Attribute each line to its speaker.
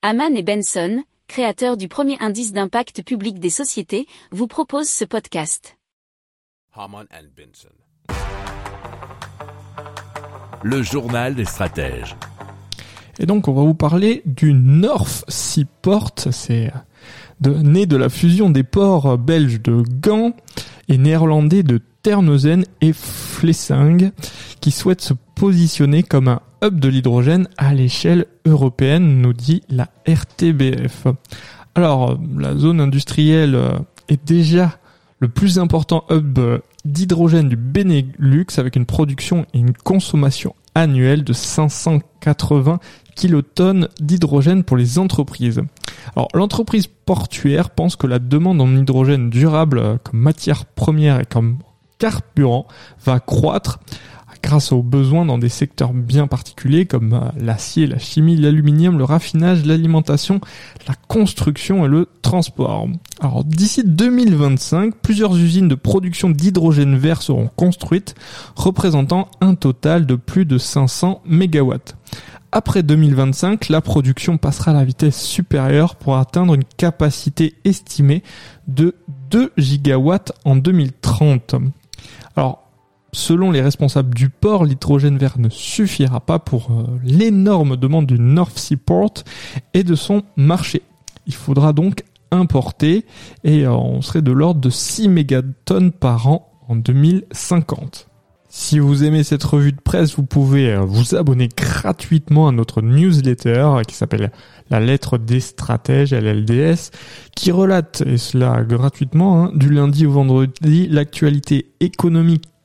Speaker 1: Haman et Benson, créateurs du premier indice d'impact public des sociétés, vous proposent ce podcast.
Speaker 2: Haman and Benson. Le journal des stratèges.
Speaker 3: Et donc on va vous parler du North Seaport, c'est de, né de la fusion des ports belges de Gand et néerlandais de Terneuzen et Flessingue, qui souhaitent se positionner comme un hub de l'hydrogène à l'échelle européenne, nous dit la RTBF. Alors, la zone industrielle euh, est déjà le plus important hub d'hydrogène du Benelux avec une production et une consommation annuelle de 580 kilotonnes d'hydrogène pour les entreprises. Alors l'entreprise portuaire pense que la demande en hydrogène durable euh, comme matière première et comme carburant va croître grâce aux besoins dans des secteurs bien particuliers comme euh, l'acier, la chimie, l'aluminium, le raffinage, l'alimentation, la construction et le transport. Alors d'ici 2025, plusieurs usines de production d'hydrogène vert seront construites, représentant un total de plus de 500 mégawatts. Après 2025, la production passera à la vitesse supérieure pour atteindre une capacité estimée de 2 gigawatts en 2030. Alors, Selon les responsables du port, l'hydrogène vert ne suffira pas pour euh, l'énorme demande du North Seaport et de son marché. Il faudra donc importer et euh, on serait de l'ordre de 6 mégatonnes par an en 2050. Si vous aimez cette revue de presse, vous pouvez euh, vous abonner gratuitement à notre newsletter qui s'appelle La lettre des stratèges, LLDS, qui relate, et cela gratuitement, hein, du lundi au vendredi, l'actualité économique,